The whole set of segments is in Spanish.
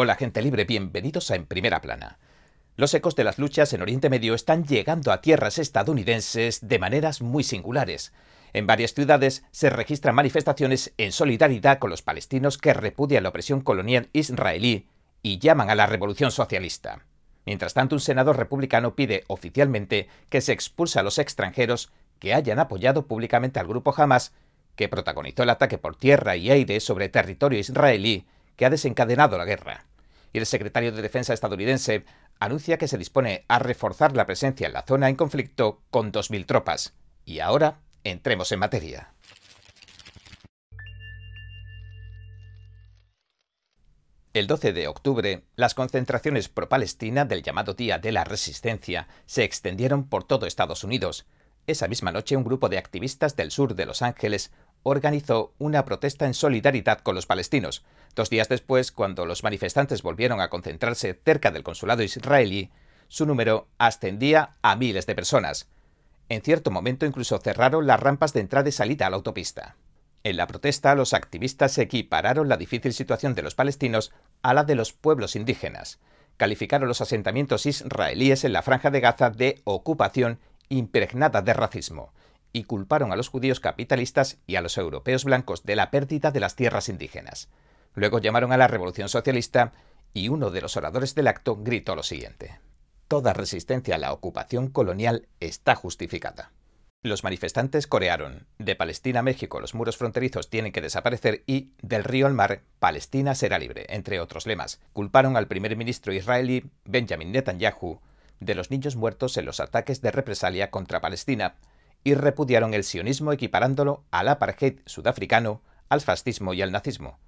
Hola gente libre, bienvenidos a En Primera Plana. Los ecos de las luchas en Oriente Medio están llegando a tierras estadounidenses de maneras muy singulares. En varias ciudades se registran manifestaciones en solidaridad con los palestinos que repudian la opresión colonial israelí y llaman a la revolución socialista. Mientras tanto, un senador republicano pide oficialmente que se expulse a los extranjeros que hayan apoyado públicamente al grupo Hamas, que protagonizó el ataque por tierra y aire sobre territorio israelí que ha desencadenado la guerra. Y el secretario de Defensa estadounidense anuncia que se dispone a reforzar la presencia en la zona en conflicto con 2.000 tropas. Y ahora, entremos en materia. El 12 de octubre, las concentraciones pro-Palestina del llamado Día de la Resistencia se extendieron por todo Estados Unidos. Esa misma noche, un grupo de activistas del sur de Los Ángeles organizó una protesta en solidaridad con los palestinos. Dos días después, cuando los manifestantes volvieron a concentrarse cerca del consulado israelí, su número ascendía a miles de personas. En cierto momento incluso cerraron las rampas de entrada y salida a la autopista. En la protesta, los activistas equipararon la difícil situación de los palestinos a la de los pueblos indígenas. Calificaron los asentamientos israelíes en la franja de Gaza de ocupación impregnada de racismo y culparon a los judíos capitalistas y a los europeos blancos de la pérdida de las tierras indígenas. Luego llamaron a la Revolución Socialista y uno de los oradores del acto gritó lo siguiente. Toda resistencia a la ocupación colonial está justificada. Los manifestantes corearon De Palestina a México los muros fronterizos tienen que desaparecer y Del río al mar Palestina será libre, entre otros lemas. Culparon al primer ministro israelí Benjamin Netanyahu de los niños muertos en los ataques de represalia contra Palestina y repudiaron el sionismo equiparándolo al apartheid sudafricano, al fascismo y al nazismo.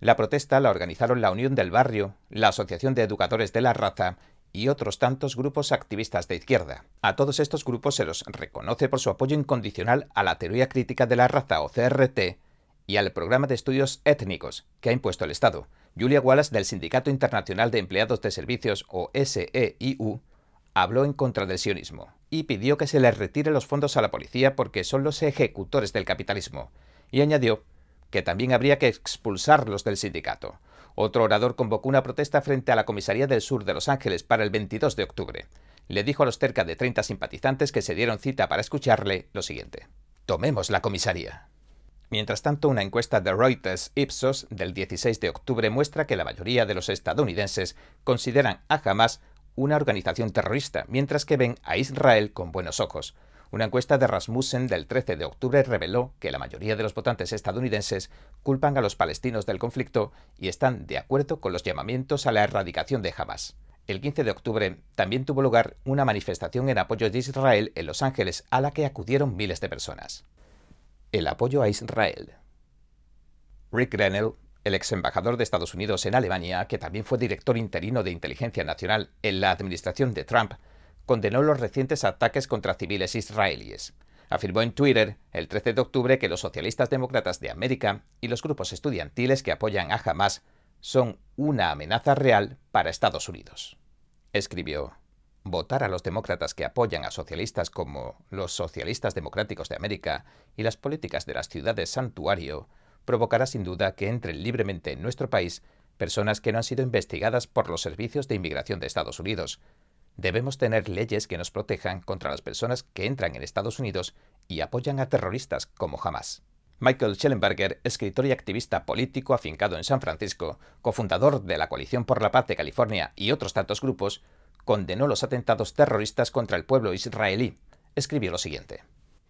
La protesta la organizaron la Unión del Barrio, la Asociación de Educadores de la Raza y otros tantos grupos activistas de izquierda. A todos estos grupos se los reconoce por su apoyo incondicional a la teoría crítica de la raza o CRT y al programa de estudios étnicos que ha impuesto el Estado. Julia Wallace del Sindicato Internacional de Empleados de Servicios o SEIU habló en contra del sionismo y pidió que se les retire los fondos a la policía porque son los ejecutores del capitalismo, y añadió que también habría que expulsarlos del sindicato. Otro orador convocó una protesta frente a la comisaría del sur de Los Ángeles para el 22 de octubre. Le dijo a los cerca de 30 simpatizantes que se dieron cita para escucharle lo siguiente. Tomemos la comisaría. Mientras tanto, una encuesta de Reuters Ipsos del 16 de octubre muestra que la mayoría de los estadounidenses consideran a Hamas una organización terrorista, mientras que ven a Israel con buenos ojos. Una encuesta de Rasmussen del 13 de octubre reveló que la mayoría de los votantes estadounidenses culpan a los palestinos del conflicto y están de acuerdo con los llamamientos a la erradicación de Hamas. El 15 de octubre también tuvo lugar una manifestación en apoyo de Israel en Los Ángeles a la que acudieron miles de personas. El apoyo a Israel. Rick Grenell, el ex embajador de Estados Unidos en Alemania, que también fue director interino de inteligencia nacional en la administración de Trump, condenó los recientes ataques contra civiles israelíes. Afirmó en Twitter el 13 de octubre que los socialistas demócratas de América y los grupos estudiantiles que apoyan a Hamas son una amenaza real para Estados Unidos. Escribió, votar a los demócratas que apoyan a socialistas como los socialistas democráticos de América y las políticas de las ciudades santuario provocará sin duda que entren libremente en nuestro país personas que no han sido investigadas por los servicios de inmigración de Estados Unidos. Debemos tener leyes que nos protejan contra las personas que entran en Estados Unidos y apoyan a terroristas como jamás. Michael Schellenberger, escritor y activista político afincado en San Francisco, cofundador de la Coalición por la Paz de California y otros tantos grupos, condenó los atentados terroristas contra el pueblo israelí. Escribió lo siguiente.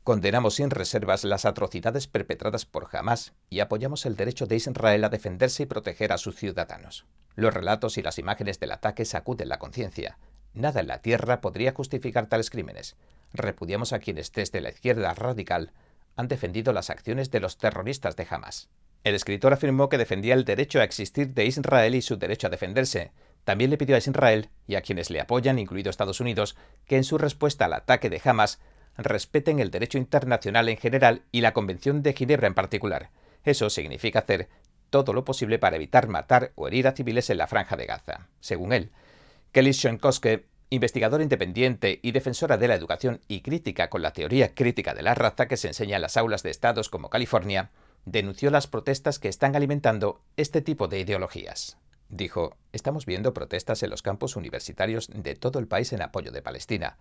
Condenamos sin reservas las atrocidades perpetradas por Hamas y apoyamos el derecho de Israel a defenderse y proteger a sus ciudadanos. Los relatos y las imágenes del ataque sacuden la conciencia. Nada en la tierra podría justificar tales crímenes. Repudiamos a quienes desde la izquierda radical han defendido las acciones de los terroristas de Hamas. El escritor afirmó que defendía el derecho a existir de Israel y su derecho a defenderse. También le pidió a Israel y a quienes le apoyan, incluido Estados Unidos, que en su respuesta al ataque de Hamas respeten el derecho internacional en general y la Convención de Ginebra en particular. Eso significa hacer todo lo posible para evitar matar o herir a civiles en la franja de Gaza. Según él, Kelly Schoenkoske, investigadora independiente y defensora de la educación y crítica con la teoría crítica de la raza que se enseña en las aulas de estados como California, denunció las protestas que están alimentando este tipo de ideologías. Dijo, estamos viendo protestas en los campus universitarios de todo el país en apoyo de Palestina.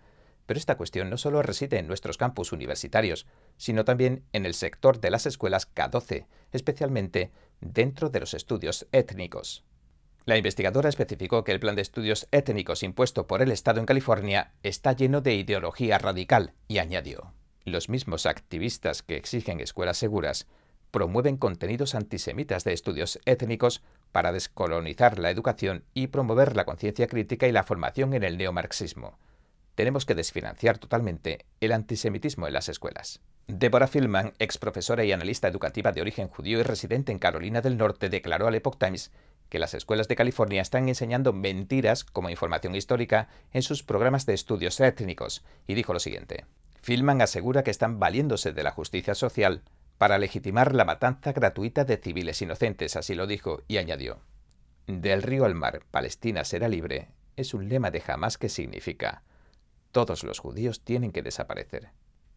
Pero esta cuestión no solo reside en nuestros campus universitarios, sino también en el sector de las escuelas K12, especialmente dentro de los estudios étnicos. La investigadora especificó que el plan de estudios étnicos impuesto por el Estado en California está lleno de ideología radical y añadió, los mismos activistas que exigen escuelas seguras promueven contenidos antisemitas de estudios étnicos para descolonizar la educación y promover la conciencia crítica y la formación en el neomarxismo. Tenemos que desfinanciar totalmente el antisemitismo en las escuelas. Deborah Fillman, ex profesora y analista educativa de origen judío y residente en Carolina del Norte, declaró al Epoch Times que las escuelas de California están enseñando mentiras como información histórica en sus programas de estudios étnicos, y dijo lo siguiente. Fillman asegura que están valiéndose de la justicia social para legitimar la matanza gratuita de civiles inocentes, así lo dijo, y añadió. Del río al mar, Palestina será libre, es un lema de jamás que significa todos los judíos tienen que desaparecer.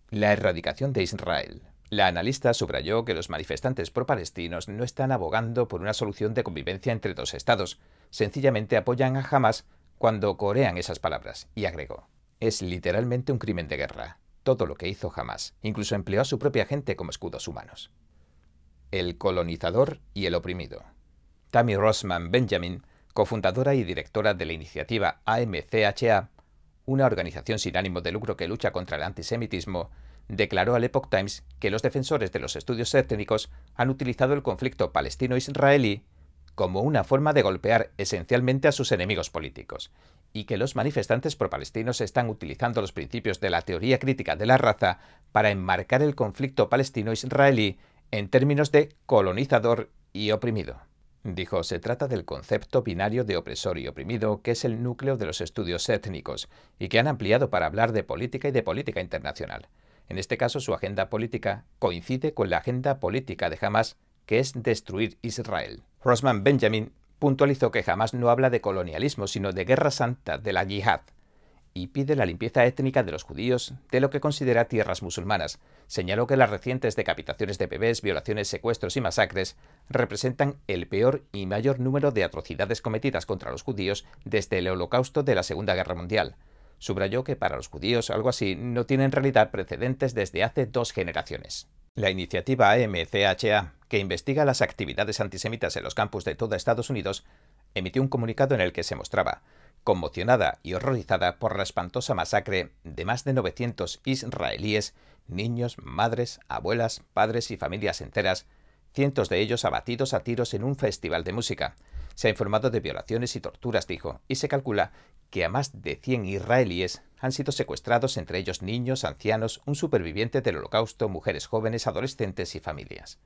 La erradicación de Israel. La analista subrayó que los manifestantes pro-palestinos no están abogando por una solución de convivencia entre dos estados, sencillamente apoyan a Hamas cuando corean esas palabras, y agregó, es literalmente un crimen de guerra todo lo que hizo jamás. Incluso empleó a su propia gente como escudos humanos. El colonizador y el oprimido. Tammy Rossman Benjamin, cofundadora y directora de la iniciativa AMCHA, una organización sin ánimo de lucro que lucha contra el antisemitismo, declaró al Epoch Times que los defensores de los estudios étnicos han utilizado el conflicto palestino-israelí como una forma de golpear esencialmente a sus enemigos políticos, y que los manifestantes pro-palestinos están utilizando los principios de la teoría crítica de la raza para enmarcar el conflicto palestino-israelí en términos de colonizador y oprimido. Dijo, se trata del concepto binario de opresor y oprimido, que es el núcleo de los estudios étnicos, y que han ampliado para hablar de política y de política internacional. En este caso, su agenda política coincide con la agenda política de Hamas, que es destruir Israel. Rosman Benjamin puntualizó que jamás no habla de colonialismo, sino de guerra santa, de la yihad, y pide la limpieza étnica de los judíos de lo que considera tierras musulmanas. Señaló que las recientes decapitaciones de bebés, violaciones, secuestros y masacres representan el peor y mayor número de atrocidades cometidas contra los judíos desde el holocausto de la Segunda Guerra Mundial. Subrayó que para los judíos algo así no tiene en realidad precedentes desde hace dos generaciones. La iniciativa AMCHA, que investiga las actividades antisemitas en los campus de toda Estados Unidos, emitió un comunicado en el que se mostraba conmocionada y horrorizada por la espantosa masacre de más de 900 israelíes, niños, madres, abuelas, padres y familias enteras, cientos de ellos abatidos a tiros en un festival de música. Se ha informado de violaciones y torturas, dijo, y se calcula que a más de 100 israelíes han sido secuestrados, entre ellos niños, ancianos, un superviviente del holocausto, mujeres jóvenes, adolescentes y familias.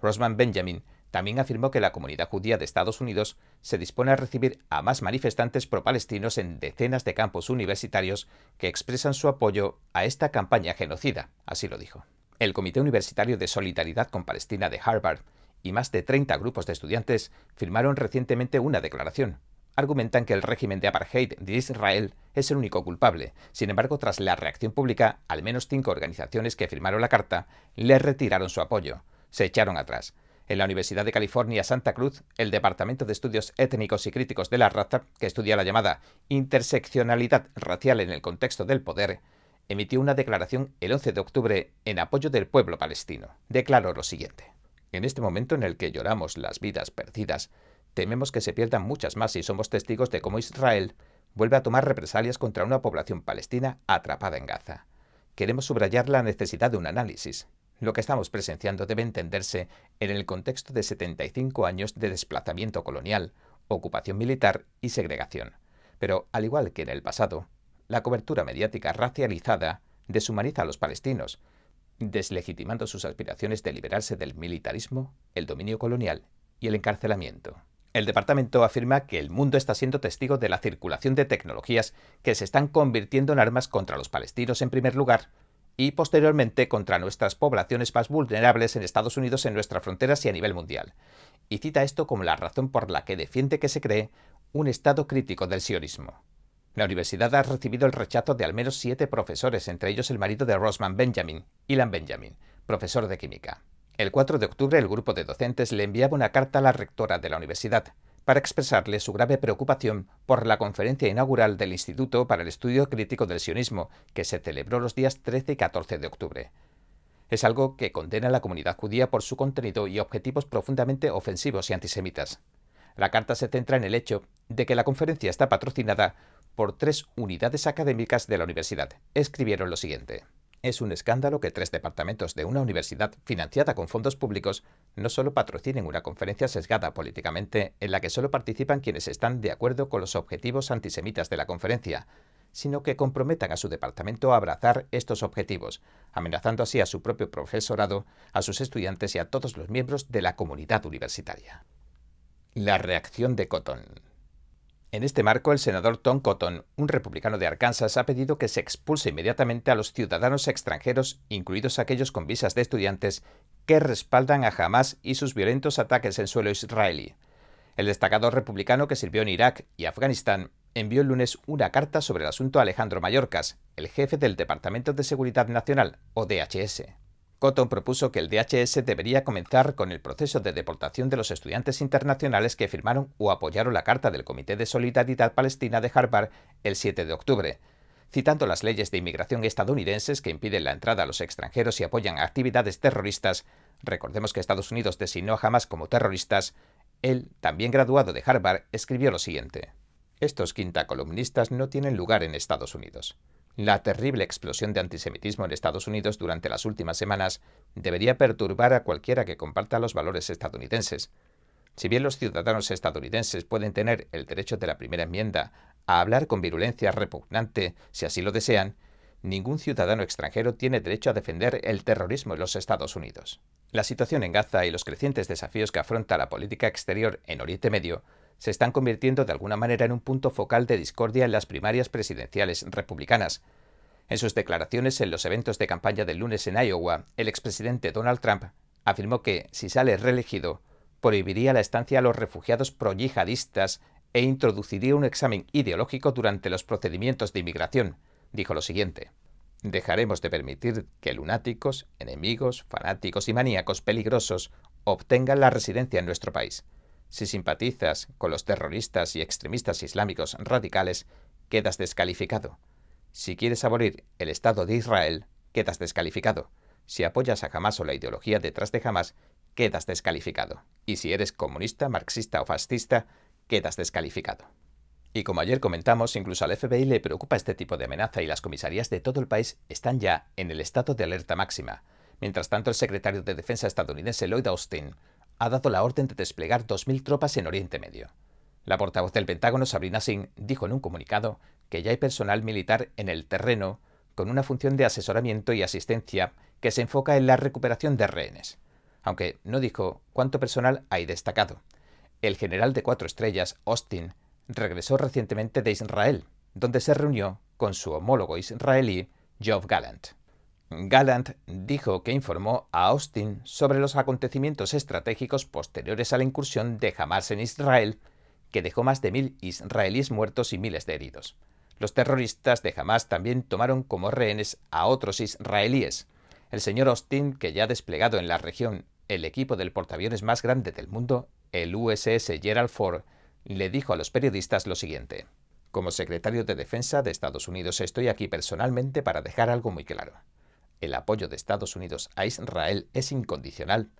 Rosman Benjamin también afirmó que la comunidad judía de Estados Unidos se dispone a recibir a más manifestantes pro-palestinos en decenas de campos universitarios que expresan su apoyo a esta campaña genocida, así lo dijo. El Comité Universitario de Solidaridad con Palestina de Harvard y más de 30 grupos de estudiantes firmaron recientemente una declaración. Argumentan que el régimen de apartheid de Israel es el único culpable. Sin embargo, tras la reacción pública, al menos cinco organizaciones que firmaron la carta le retiraron su apoyo. Se echaron atrás. En la Universidad de California Santa Cruz, el Departamento de Estudios Étnicos y Críticos de la Raza, que estudia la llamada interseccionalidad racial en el contexto del poder, emitió una declaración el 11 de octubre en apoyo del pueblo palestino. Declaró lo siguiente. En este momento en el que lloramos las vidas perdidas, tememos que se pierdan muchas más y somos testigos de cómo Israel vuelve a tomar represalias contra una población palestina atrapada en Gaza. Queremos subrayar la necesidad de un análisis. Lo que estamos presenciando debe entenderse en el contexto de 75 años de desplazamiento colonial, ocupación militar y segregación. Pero, al igual que en el pasado, la cobertura mediática racializada deshumaniza a los palestinos, deslegitimando sus aspiraciones de liberarse del militarismo, el dominio colonial y el encarcelamiento. El departamento afirma que el mundo está siendo testigo de la circulación de tecnologías que se están convirtiendo en armas contra los palestinos en primer lugar y posteriormente contra nuestras poblaciones más vulnerables en Estados Unidos, en nuestras fronteras y a nivel mundial. Y cita esto como la razón por la que defiende que se cree un estado crítico del sionismo. La universidad ha recibido el rechazo de al menos siete profesores, entre ellos el marido de Rosman Benjamin, Ilan Benjamin, profesor de química. El 4 de octubre el grupo de docentes le enviaba una carta a la rectora de la universidad, para expresarle su grave preocupación por la conferencia inaugural del Instituto para el Estudio Crítico del Sionismo, que se celebró los días 13 y 14 de octubre. Es algo que condena a la comunidad judía por su contenido y objetivos profundamente ofensivos y antisemitas. La carta se centra en el hecho de que la conferencia está patrocinada por tres unidades académicas de la universidad. Escribieron lo siguiente. Es un escándalo que tres departamentos de una universidad financiada con fondos públicos no solo patrocinen una conferencia sesgada políticamente en la que solo participan quienes están de acuerdo con los objetivos antisemitas de la conferencia, sino que comprometan a su departamento a abrazar estos objetivos, amenazando así a su propio profesorado, a sus estudiantes y a todos los miembros de la comunidad universitaria. La reacción de Cotton. En este marco, el senador Tom Cotton, un republicano de Arkansas, ha pedido que se expulse inmediatamente a los ciudadanos extranjeros, incluidos aquellos con visas de estudiantes, que respaldan a Hamas y sus violentos ataques en suelo israelí. El destacado republicano que sirvió en Irak y Afganistán envió el lunes una carta sobre el asunto a Alejandro Mayorkas, el jefe del Departamento de Seguridad Nacional, o DHS. Cotton propuso que el DHS debería comenzar con el proceso de deportación de los estudiantes internacionales que firmaron o apoyaron la Carta del Comité de Solidaridad Palestina de Harvard el 7 de octubre. Citando las leyes de inmigración estadounidenses que impiden la entrada a los extranjeros y apoyan actividades terroristas, recordemos que Estados Unidos designó jamás como terroristas, él, también graduado de Harvard, escribió lo siguiente. Estos quinta columnistas no tienen lugar en Estados Unidos. La terrible explosión de antisemitismo en Estados Unidos durante las últimas semanas debería perturbar a cualquiera que comparta los valores estadounidenses. Si bien los ciudadanos estadounidenses pueden tener el derecho de la primera enmienda a hablar con virulencia repugnante si así lo desean, ningún ciudadano extranjero tiene derecho a defender el terrorismo en los Estados Unidos. La situación en Gaza y los crecientes desafíos que afronta la política exterior en Oriente Medio se están convirtiendo de alguna manera en un punto focal de discordia en las primarias presidenciales republicanas. En sus declaraciones en los eventos de campaña del lunes en Iowa, el expresidente Donald Trump afirmó que, si sale reelegido, prohibiría la estancia a los refugiados pro-yihadistas e introduciría un examen ideológico durante los procedimientos de inmigración. Dijo lo siguiente. Dejaremos de permitir que lunáticos, enemigos, fanáticos y maníacos peligrosos obtengan la residencia en nuestro país. Si simpatizas con los terroristas y extremistas islámicos radicales, quedas descalificado. Si quieres abolir el Estado de Israel, quedas descalificado. Si apoyas a Hamas o la ideología detrás de Hamas, quedas descalificado. Y si eres comunista, marxista o fascista, quedas descalificado. Y como ayer comentamos, incluso al FBI le preocupa este tipo de amenaza y las comisarías de todo el país están ya en el estado de alerta máxima. Mientras tanto, el secretario de Defensa estadounidense Lloyd Austin ha dado la orden de desplegar 2.000 tropas en Oriente Medio. La portavoz del Pentágono, Sabrina Singh, dijo en un comunicado que ya hay personal militar en el terreno con una función de asesoramiento y asistencia que se enfoca en la recuperación de rehenes, aunque no dijo cuánto personal hay destacado. El general de cuatro estrellas, Austin, regresó recientemente de Israel, donde se reunió con su homólogo israelí, Joe Gallant. Gallant dijo que informó a Austin sobre los acontecimientos estratégicos posteriores a la incursión de Hamas en Israel, que dejó más de mil israelíes muertos y miles de heridos. Los terroristas de Hamas también tomaron como rehenes a otros israelíes. El señor Austin, que ya ha desplegado en la región el equipo del portaaviones más grande del mundo, el USS Gerald Ford, le dijo a los periodistas lo siguiente. Como secretario de Defensa de Estados Unidos estoy aquí personalmente para dejar algo muy claro el apoyo de Estados Unidos a Israel es incondicional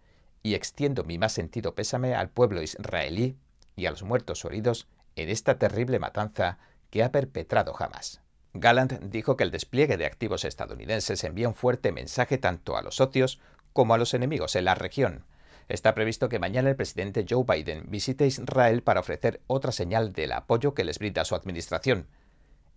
y extiendo mi más sentido pésame al pueblo israelí y a los muertos o heridos en esta terrible matanza que ha perpetrado Hamas. Gallant dijo que el despliegue de activos estadounidenses envía un fuerte mensaje tanto a los socios como a los enemigos en la región. Está previsto que mañana el presidente Joe Biden visite Israel para ofrecer otra señal del apoyo que les brinda su administración.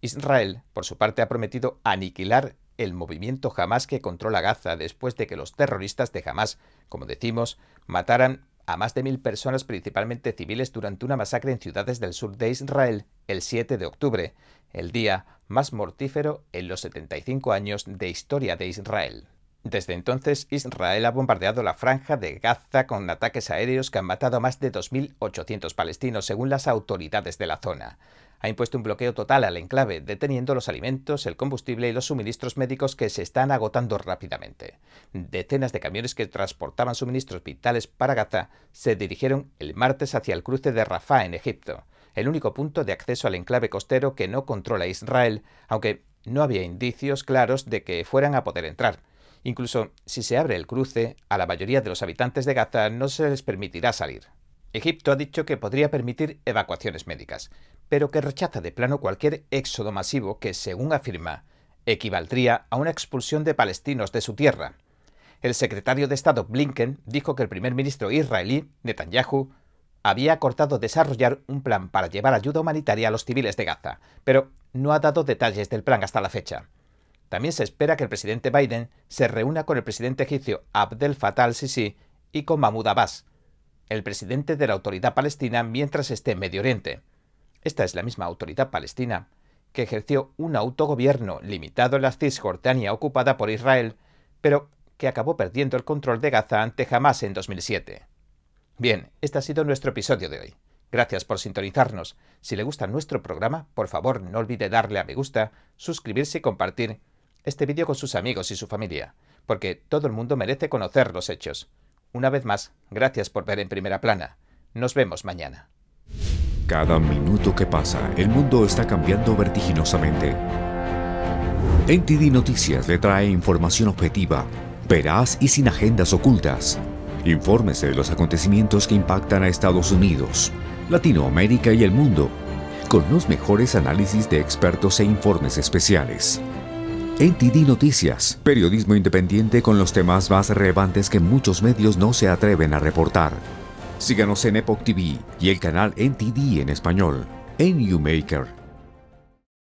Israel, por su parte, ha prometido aniquilar el movimiento Hamas que controla Gaza después de que los terroristas de Hamas, como decimos, mataran a más de mil personas, principalmente civiles, durante una masacre en ciudades del sur de Israel el 7 de octubre, el día más mortífero en los 75 años de historia de Israel. Desde entonces, Israel ha bombardeado la franja de Gaza con ataques aéreos que han matado a más de 2.800 palestinos, según las autoridades de la zona. ha impuesto un bloqueo total al enclave, deteniendo los alimentos, el combustible y los suministros médicos que se están agotando rápidamente. Decenas de camiones que transportaban suministros vitales para Gaza se dirigieron el martes hacia el cruce de Rafah en Egipto, el único punto de acceso al enclave costero que no controla Israel, aunque no había indicios claros de que fueran a poder entrar. Incluso si se abre el cruce, a la mayoría de los habitantes de Gaza no se les permitirá salir. Egipto ha dicho que podría permitir evacuaciones médicas, pero que rechaza de plano cualquier éxodo masivo que, según afirma, equivaldría a una expulsión de palestinos de su tierra. El secretario de Estado Blinken dijo que el primer ministro israelí, Netanyahu, había acordado desarrollar un plan para llevar ayuda humanitaria a los civiles de Gaza, pero no ha dado detalles del plan hasta la fecha. También se espera que el presidente Biden se reúna con el presidente egipcio Abdel Fattah al-Sisi y con Mahmoud Abbas, el presidente de la autoridad palestina mientras esté en Medio Oriente. Esta es la misma autoridad palestina que ejerció un autogobierno limitado en la Cisjordania ocupada por Israel, pero que acabó perdiendo el control de Gaza ante Hamas en 2007. Bien, este ha sido nuestro episodio de hoy. Gracias por sintonizarnos. Si le gusta nuestro programa, por favor no olvide darle a me gusta, suscribirse y compartir este vídeo con sus amigos y su familia, porque todo el mundo merece conocer los hechos. Una vez más, gracias por ver en primera plana. Nos vemos mañana. Cada minuto que pasa, el mundo está cambiando vertiginosamente. NTD Noticias le trae información objetiva, veraz y sin agendas ocultas. Infórmese de los acontecimientos que impactan a Estados Unidos, Latinoamérica y el mundo, con los mejores análisis de expertos e informes especiales. NTD Noticias, periodismo independiente con los temas más relevantes que muchos medios no se atreven a reportar. Síganos en Epoch TV y el canal NTD en español, en YouMaker